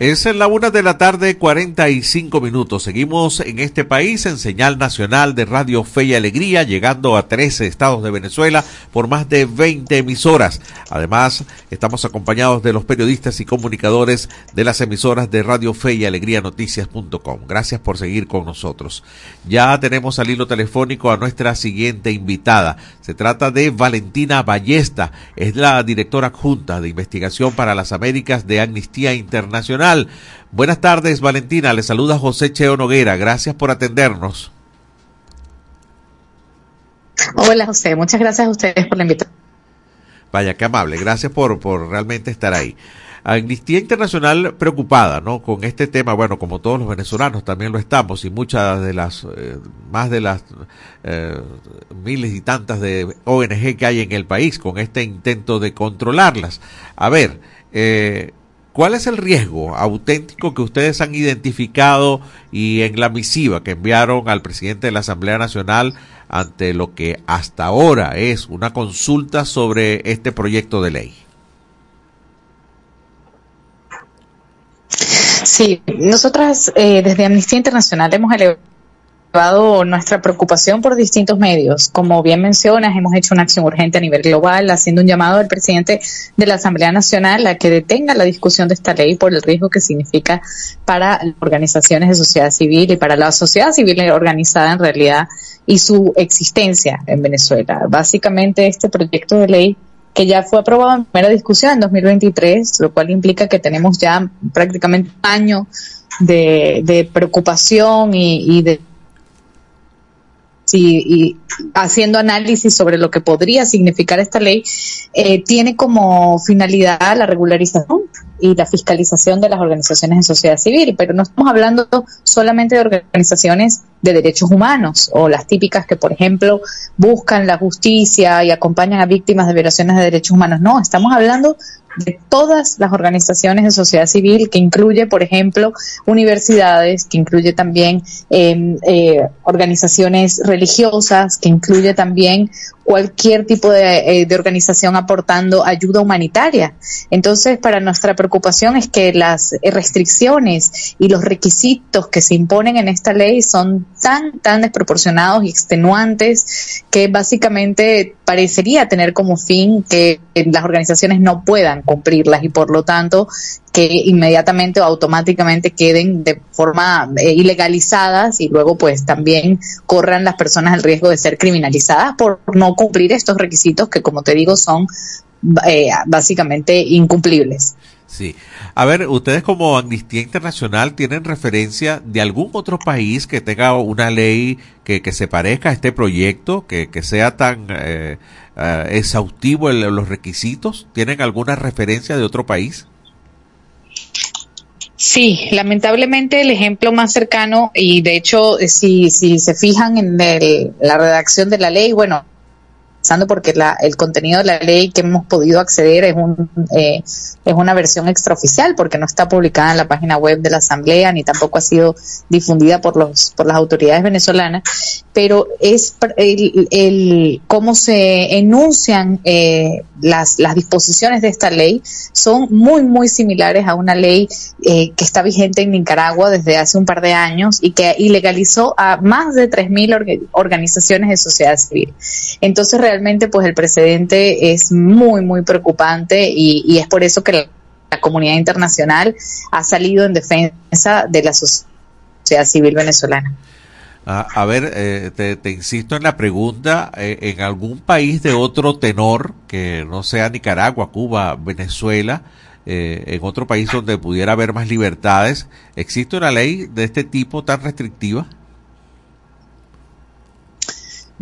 Es en la una de la tarde, 45 minutos. Seguimos en este país en señal nacional de Radio Fe y Alegría, llegando a 13 estados de Venezuela por más de 20 emisoras. Además, estamos acompañados de los periodistas y comunicadores de las emisoras de Radio Fe y Alegría Noticias.com. Gracias por seguir con nosotros. Ya tenemos al hilo telefónico a nuestra siguiente invitada. Se trata de Valentina Ballesta. Es la directora adjunta de investigación para las Américas de Amnistía Internacional. Buenas tardes, Valentina. Le saluda José Cheo Noguera. Gracias por atendernos. Hola, José. Muchas gracias a ustedes por la invitación. Vaya, qué amable. Gracias por, por realmente estar ahí. Amnistía Internacional preocupada, ¿no? Con este tema, bueno, como todos los venezolanos también lo estamos y muchas de las, eh, más de las eh, miles y tantas de ONG que hay en el país con este intento de controlarlas. A ver, eh, ¿Cuál es el riesgo auténtico que ustedes han identificado y en la misiva que enviaron al presidente de la Asamblea Nacional ante lo que hasta ahora es una consulta sobre este proyecto de ley? Sí, nosotras eh, desde Amnistía Internacional hemos nuestra preocupación por distintos medios. Como bien mencionas, hemos hecho una acción urgente a nivel global, haciendo un llamado al presidente de la Asamblea Nacional a que detenga la discusión de esta ley por el riesgo que significa para organizaciones de sociedad civil y para la sociedad civil organizada en realidad y su existencia en Venezuela. Básicamente, este proyecto de ley que ya fue aprobado en primera discusión en 2023, lo cual implica que tenemos ya prácticamente un año de, preocupación y de y, haciendo análisis sobre lo que podría significar esta ley, eh, tiene como finalidad la regularización y la fiscalización de las organizaciones de sociedad civil, pero no estamos hablando solamente de organizaciones de derechos humanos o las típicas que, por ejemplo, buscan la justicia y acompañan a víctimas de violaciones de derechos humanos. No, estamos hablando de todas las organizaciones de sociedad civil, que incluye, por ejemplo, universidades, que incluye también em, eh, organizaciones religiosas, que incluye también cualquier tipo de, eh, de, organización aportando ayuda humanitaria. Entonces, para nuestra preocupación es que las restricciones y los requisitos que se imponen en esta ley son tan, tan desproporcionados y extenuantes que básicamente parecería tener como fin que las organizaciones no puedan cumplirlas y por lo tanto que inmediatamente o automáticamente queden de forma eh, ilegalizadas y luego pues también corran las personas el riesgo de ser criminalizadas por no cumplir estos requisitos que como te digo son eh, básicamente incumplibles. Sí. A ver, ustedes como Amnistía Internacional tienen referencia de algún otro país que tenga una ley que, que se parezca a este proyecto, que, que sea tan eh, exhaustivo en los requisitos. ¿Tienen alguna referencia de otro país? Sí, lamentablemente el ejemplo más cercano, y de hecho, eh, si, si se fijan en la redacción de la ley, bueno, porque la, el contenido de la ley que hemos podido acceder es, un, eh, es una versión extraoficial porque no está publicada en la página web de la Asamblea ni tampoco ha sido difundida por, los, por las autoridades venezolanas, pero es el, cómo se enuncian eh, las, las disposiciones de esta ley son muy, muy similares a una ley eh, que está vigente en Nicaragua desde hace un par de años y que ilegalizó a más de 3.000 organizaciones de sociedad civil. Entonces, realmente, pues el precedente es muy, muy preocupante y, es por eso que la, comunidad internacional ha salido en defensa de la sociedad civil venezolana. a ver, eh, te, te, insisto en la pregunta, eh, ¿en algún país de otro tenor, que no sea Nicaragua, Cuba, Venezuela, eh, en otro país donde pudiera haber más libertades, ¿existe una ley de este tipo tan restrictiva?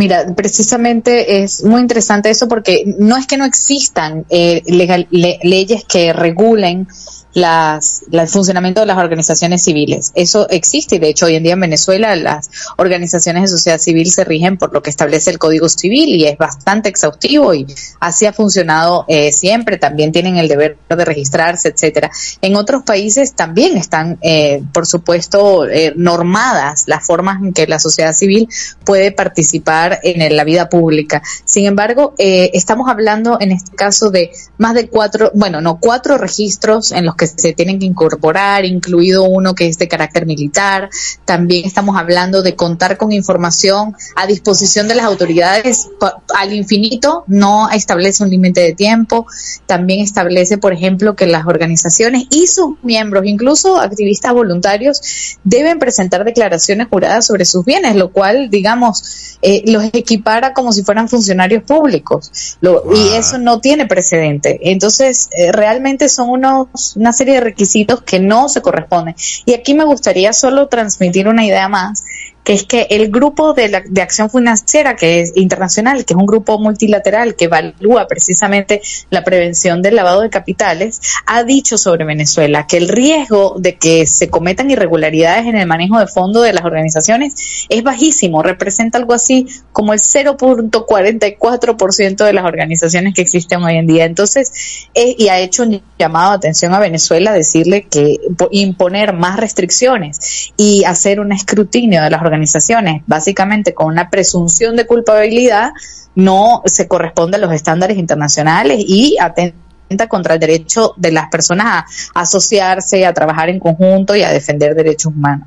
Mira, precisamente es muy interesante eso porque no es que no existan eh, legal, le, leyes que regulen las, el funcionamiento de las organizaciones civiles. Eso existe y de hecho hoy en día en Venezuela las organizaciones de sociedad civil se rigen por lo que establece el Código Civil y es bastante exhaustivo y así ha funcionado eh, siempre. También tienen el deber de registrarse, etcétera. En otros países también están, eh, por supuesto, eh, normadas las formas en que la sociedad civil puede participar en la vida pública. Sin embargo, estamos hablando en este caso de más de cuatro, bueno, no, cuatro registros en los que que se tienen que incorporar, incluido uno que es de carácter militar. También estamos hablando de contar con información a disposición de las autoridades al infinito, no establece un límite de tiempo. También establece, por ejemplo, que las organizaciones y sus miembros, incluso activistas voluntarios, deben presentar declaraciones juradas sobre sus bienes, lo cual, digamos, eh, los equipara como si fueran funcionarios públicos. Y eso no tiene precedente. Entonces, eh, realmente son unos, serie de requisitos que no se corresponden. Y aquí me gustaría solo transmitir una idea más, que es que el grupo de, la, de acción financiera, que es internacional, que es un grupo multilateral que evalúa precisamente la prevención del lavado de capitales, ha dicho sobre Venezuela que el riesgo de que se cometan irregularidades en el manejo de fondos de las organizaciones es bajísimo, representa algo así como el 0.44% de las organizaciones que existen hoy en día. Entonces, eh, y ha hecho un llamado de atención a Venezuela decirle que imponer más restricciones y hacer un escrutinio de las organizaciones organizaciones, básicamente con una presunción de culpabilidad, no se corresponde a los estándares internacionales y atenta contra el derecho de las personas a asociarse, a trabajar en conjunto y a defender derechos humanos.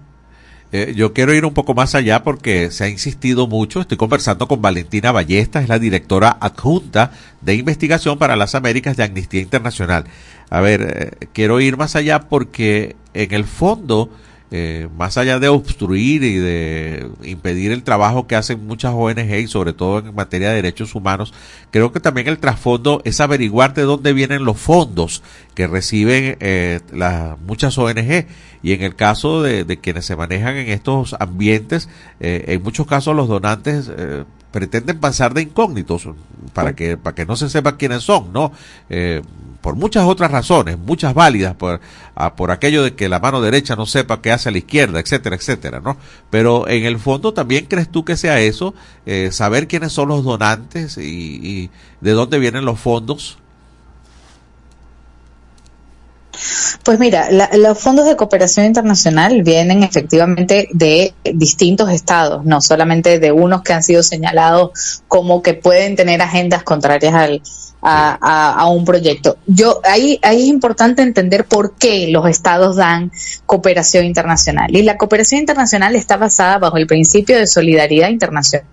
Eh, yo quiero ir un poco más allá porque se ha insistido mucho. Estoy conversando con Valentina Ballesta, es la directora adjunta de investigación para las Américas de Amnistía Internacional. A ver, eh, quiero ir más allá porque en el fondo eh, más allá de obstruir y de impedir el trabajo que hacen muchas ONG y sobre todo en materia de derechos humanos, creo que también el trasfondo es averiguar de dónde vienen los fondos que reciben eh, las muchas ONG y en el caso de, quienes se manejan en estos ambientes, eh, en muchos casos los donantes pretenden pasar de incógnitos para que para que no se sepa quiénes son, ¿no? Por muchas otras razones, muchas válidas, por, ah, por aquello de que la mano derecha no sepa qué hace la izquierda, etcétera, etcétera, ¿no? Pero en el fondo también crees tú que sea eso, eh, saber quiénes son los donantes y, de dónde vienen los fondos. Pues mira, los fondos de cooperación internacional vienen efectivamente de distintos estados, no solamente de unos que han sido señalados como que pueden tener agendas contrarias al, a, un proyecto. Yo ahí, ahí es importante entender por qué los estados dan cooperación internacional. Y la cooperación internacional está basada bajo el principio de solidaridad internacional.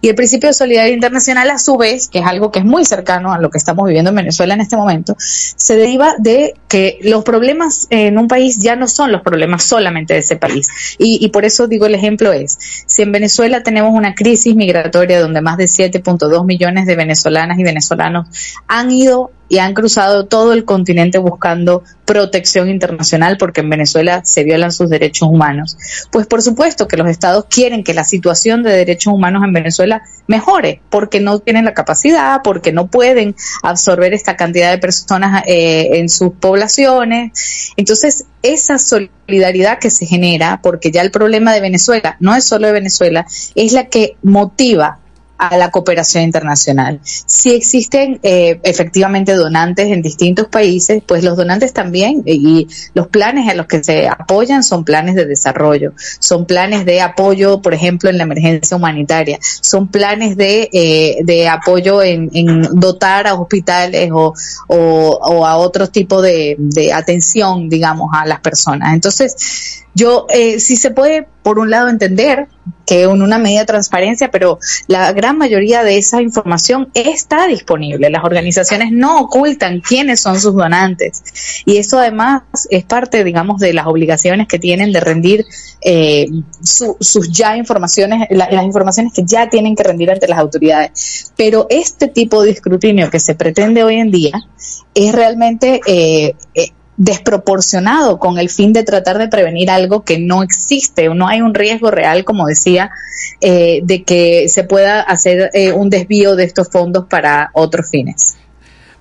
Y el principio de solidaridad internacional, a su vez, que es algo que es muy cercano a lo que estamos viviendo en Venezuela en este momento, se deriva de que los problemas en un país ya no son los problemas solamente de ese país. Y, por eso digo el ejemplo es, si en Venezuela tenemos una crisis migratoria donde más de 7.2 millones de venezolanas y venezolanos han ido y han cruzado todo el continente buscando protección internacional porque en Venezuela se violan sus derechos humanos. Pues por supuesto que los estados quieren que la situación de derechos humanos en Venezuela mejore porque no tienen la capacidad, porque no pueden absorber esta cantidad de personas eh, en sus poblaciones. Entonces, esa solidaridad que se genera, porque ya el problema de Venezuela no es solo de Venezuela, es la que motiva a la cooperación internacional. Si existen eh, efectivamente donantes en distintos países, pues los donantes también y los planes a los que se apoyan son planes de desarrollo, son planes de apoyo, por ejemplo, en la emergencia humanitaria, son planes de, eh, de apoyo en, dotar a hospitales o, o, a otro tipo de, de atención, digamos, a las personas. Entonces, yo eh, sí se puede, por un lado, entender que en una medida de transparencia, pero la gran mayoría de esa información está disponible. Las organizaciones no ocultan quiénes son sus donantes. Y eso además es parte, digamos, de las obligaciones que tienen de rendir eh, sus ya informaciones, las informaciones que ya tienen que rendir ante las autoridades. Pero este tipo de escrutinio que se pretende hoy en día es realmente... Eh, eh desproporcionado con el fin de tratar de prevenir algo que no existe o no hay un riesgo real, como decía, eh, de que se pueda hacer eh, un desvío de estos fondos para otros fines.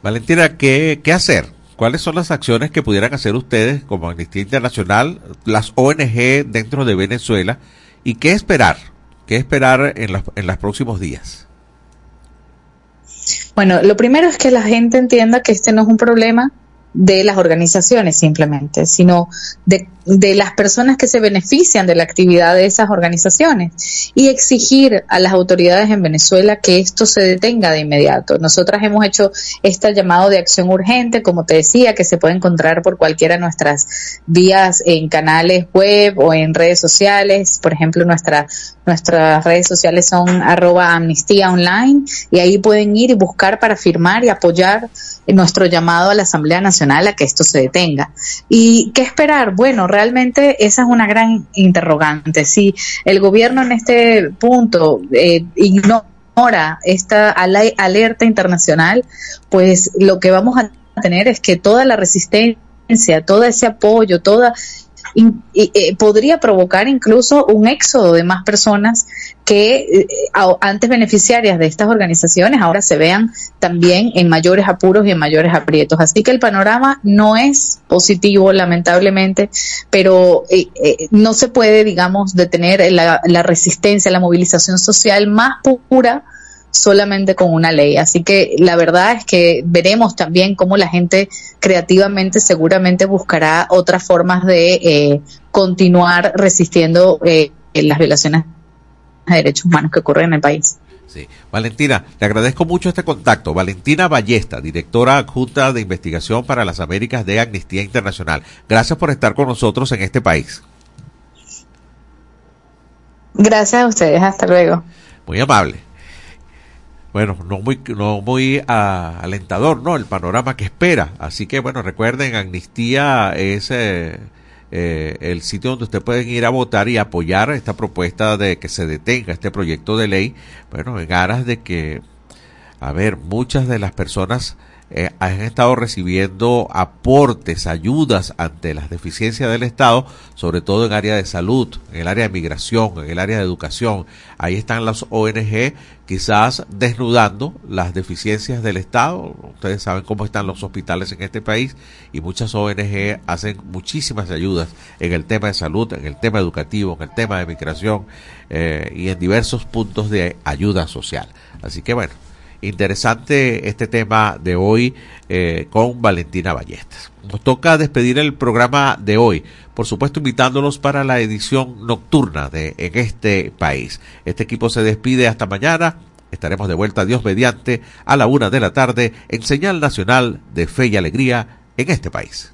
Valentina, ¿qué, qué hacer? ¿cuáles son las acciones que pudieran hacer ustedes como Amnistía Internacional, las ONG dentro de Venezuela y qué esperar? ¿Qué esperar en los, en los próximos días? Bueno, lo primero es que la gente entienda que este no es un problema de las organizaciones simplemente, sino de, de, las personas que se benefician de la actividad de esas organizaciones y exigir a las autoridades en Venezuela que esto se detenga de inmediato. Nosotras hemos hecho este llamado de acción urgente, como te decía, que se puede encontrar por cualquiera de nuestras vías en canales web o en redes sociales. Por ejemplo, nuestra, nuestras redes sociales son arroba amnistía online y ahí pueden ir y buscar para firmar y apoyar nuestro llamado a la Asamblea Nacional a que esto se detenga. ¿Y qué esperar? Bueno, realmente esa es una gran interrogante. Si el gobierno en este punto eh, ignora esta alerta internacional, pues lo que vamos a tener es que toda la resistencia, todo ese apoyo, toda eh, podría provocar incluso un éxodo de más personas que eh, antes beneficiarias de estas organizaciones ahora se vean también en mayores apuros y en mayores aprietos. Así que el panorama no es positivo, lamentablemente, pero eh, no se puede, digamos, detener la, la resistencia, la movilización social más pura solamente con una ley. Así que la verdad es que veremos también cómo la gente creativamente seguramente buscará otras formas de eh, continuar resistiendo eh, las violaciones de derechos humanos que ocurren en el país. Sí. Valentina, le agradezco mucho este contacto. Valentina Ballesta, directora adjunta de investigación para las Américas de Amnistía Internacional. Gracias por estar con nosotros en este país. Gracias a ustedes, hasta luego. Muy amable bueno, no muy, no muy ah, alentador, ¿no? El panorama que espera. Así que, bueno, recuerden, Amnistía es eh, eh, el sitio donde ustedes pueden ir a votar y apoyar esta propuesta de que se detenga este proyecto de ley. Bueno, en aras de que, a ver, muchas de las personas eh, han estado recibiendo aportes, ayudas ante las deficiencias del Estado, sobre todo en área de salud, en el área de migración, en el área de educación. Ahí están las ONG quizás desnudando las deficiencias del Estado. Ustedes saben cómo están los hospitales en este país y muchas ONG hacen muchísimas ayudas en el tema de salud, en el tema educativo, en el tema de migración eh, y en diversos puntos de ayuda social. Así que bueno, Interesante este tema de hoy eh, con Valentina Ballestas. Nos toca despedir el programa de hoy, por supuesto invitándolos para la edición nocturna de En este país. Este equipo se despide hasta mañana. Estaremos de vuelta, Dios mediante, a la una de la tarde en señal nacional de fe y alegría en este país.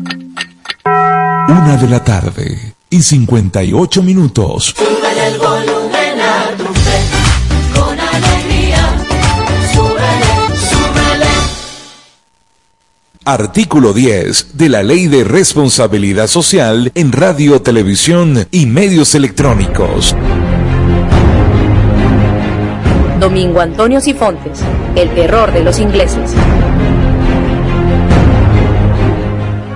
Una de la tarde y 58 minutos. Súbele el volumen a tu fe, con alegría. Súbele, súbele. Artículo 10 de la Ley de Responsabilidad Social en Radio, Televisión y Medios Electrónicos. Domingo Antonio Sifontes, el terror de los ingleses.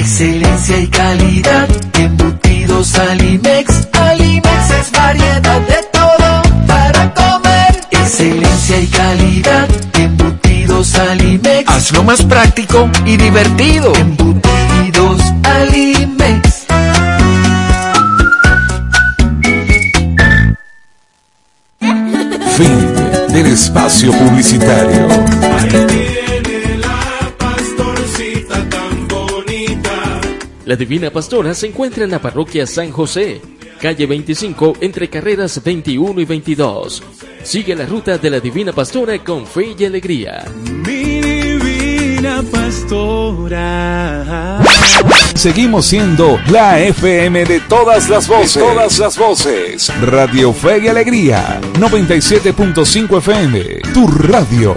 Excelencia y calidad, embutidos Alimex. Alimex es variedad de todo para comer. Excelencia y calidad, embutidos Alimex. Hazlo más práctico y divertido. Embutidos Alimex. Fin del espacio publicitario. La Divina Pastora se encuentra en la parroquia San José, calle 25, entre carreras 21 y 22. Sigue la ruta de la Divina Pastora con fe y alegría. Mi divina pastora. Seguimos siendo la FM de todas las voces. De todas las voces. Radio Fe y Alegría. 97.5 FM. Tu radio.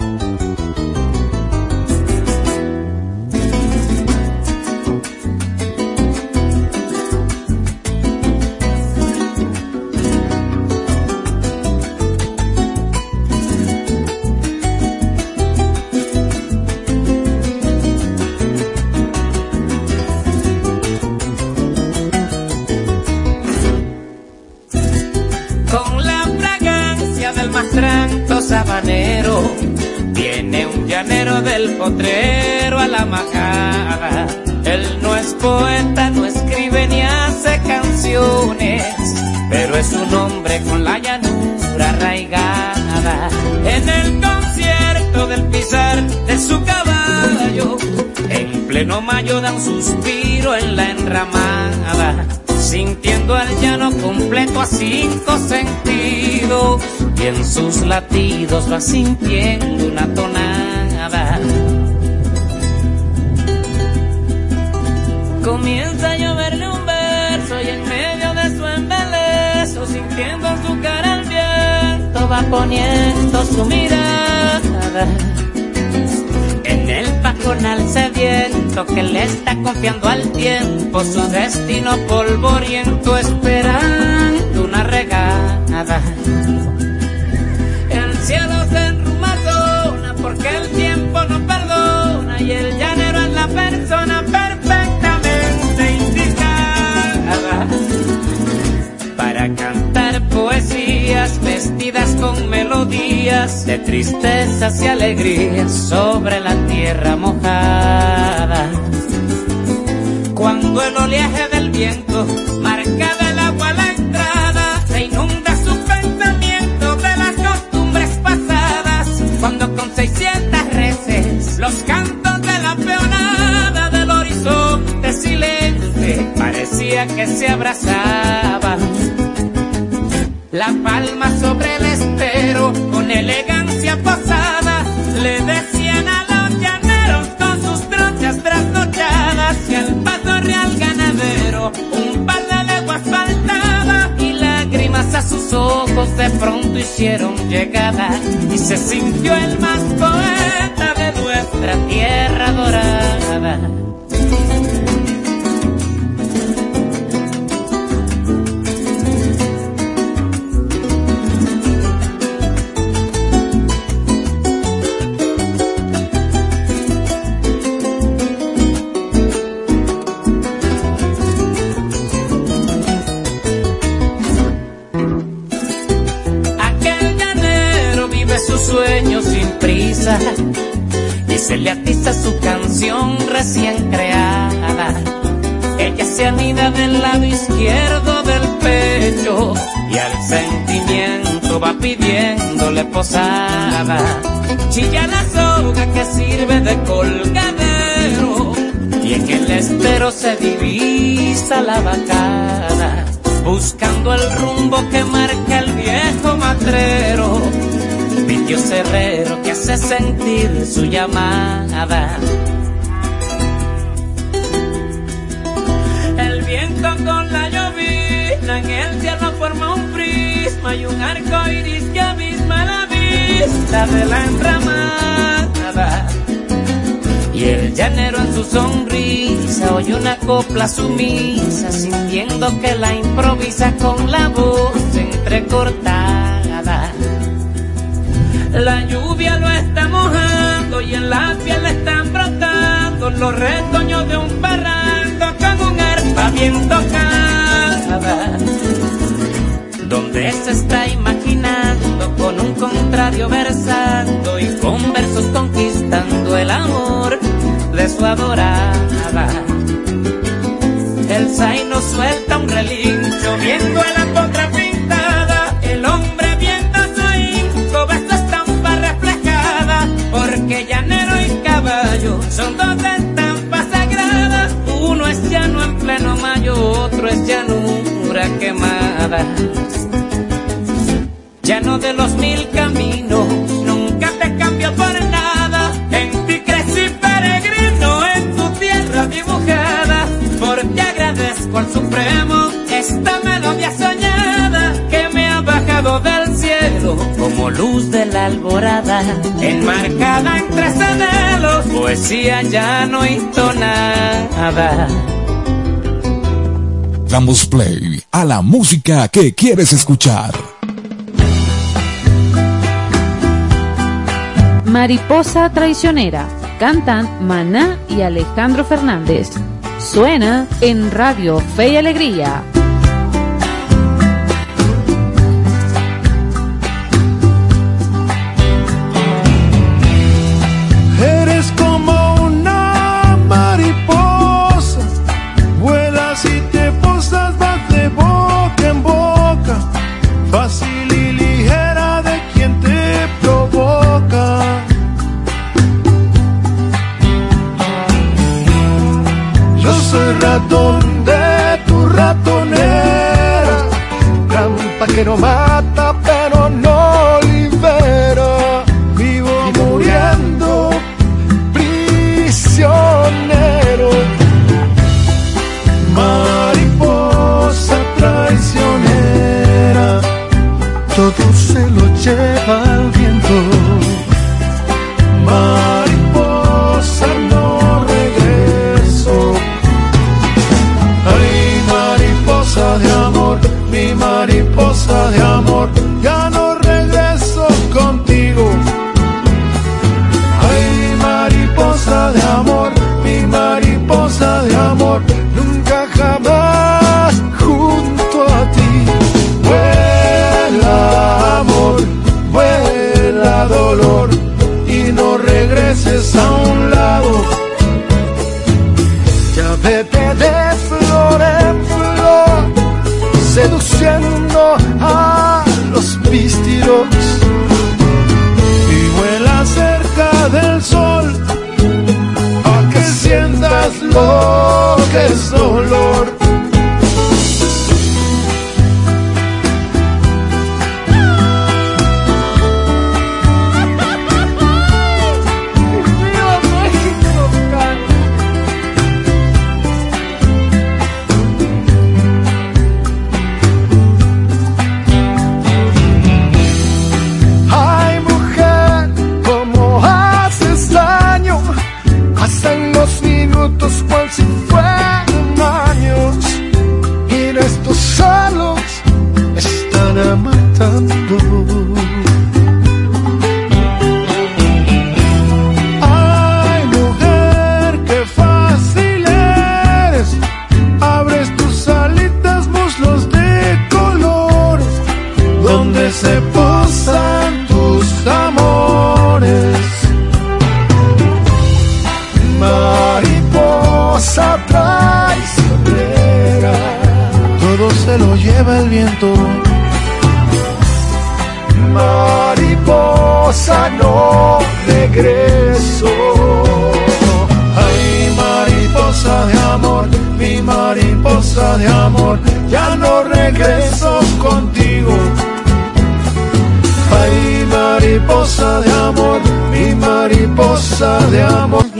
Con la fragancia del mastranto sabanero, viene un llanero del potrero a la majada. Él no es poeta, no escribe ni hace canciones, pero es un hombre con la llanura arraigada. En el concierto del pisar de su caballo, en pleno mayo da un suspiro en la enramada sintiendo el llano completo a cinco sentidos y en sus latidos va sintiendo una tonada. Comienza a lloverle un verso y en medio de su embeleso, sintiendo en su cara el viento, va poniendo su mirada. Pajonal sediento que le está confiando al tiempo su destino polvoriento esperando una regada. El cielo se enrumazona porque el tiempo no perdona y el llanero es la persona perfectamente indicada para cantar poesías vestidas con melodías de tristezas y alegrías sobre la tierra mojada. Cuando el oleaje del viento marca del agua la entrada, se inunda su pensamiento de las costumbres pasadas. Cuando con 600 reces los cantos de la peonada del horizonte silente parecía que se abrazaban. La palma sobre el estero con elegancia posada le decían a los llaneros con sus tronchas trasnochadas y al paso real ganadero un par de leguas faltaba y lágrimas a sus ojos de pronto hicieron llegada y se sintió el más poeta de nuestra tierra dorada. Su canción recién creada. Ella se anida del lado izquierdo del pecho y al sentimiento va pidiéndole posada. Chilla la soga que sirve de colgadero y en el estero se divisa la bacana, buscando el rumbo que marca el viejo matrero. Vitio Cerrero que hace sentir su llamada. El viento con la llovizna en el cielo forma un prisma y un arco iris que abisma la vista de la enramada. Y el llanero en su sonrisa oye una copla sumisa, sintiendo que la improvisa con la voz entrecortada. La lluvia lo está mojando y en la piel le están brotando los retoños de un barranco con un arpa bien tocada. Donde se está imaginando con un contrario versando y con versos conquistando el amor de su adorada. El zaino suelta un relincho viendo la quemada. Llano de los mil caminos, nunca te cambio por nada, en ti crecí peregrino, en tu tierra dibujada, porque agradezco al Supremo esta melodía soñada que me ha bajado del cielo como luz de la alborada, enmarcada entre cenelos, poesía llano y tonada. Damos play a la música que quieres escuchar. Mariposa Traicionera. Cantan Maná y Alejandro Fernández. Suena en Radio Fe y Alegría. Que es dolor.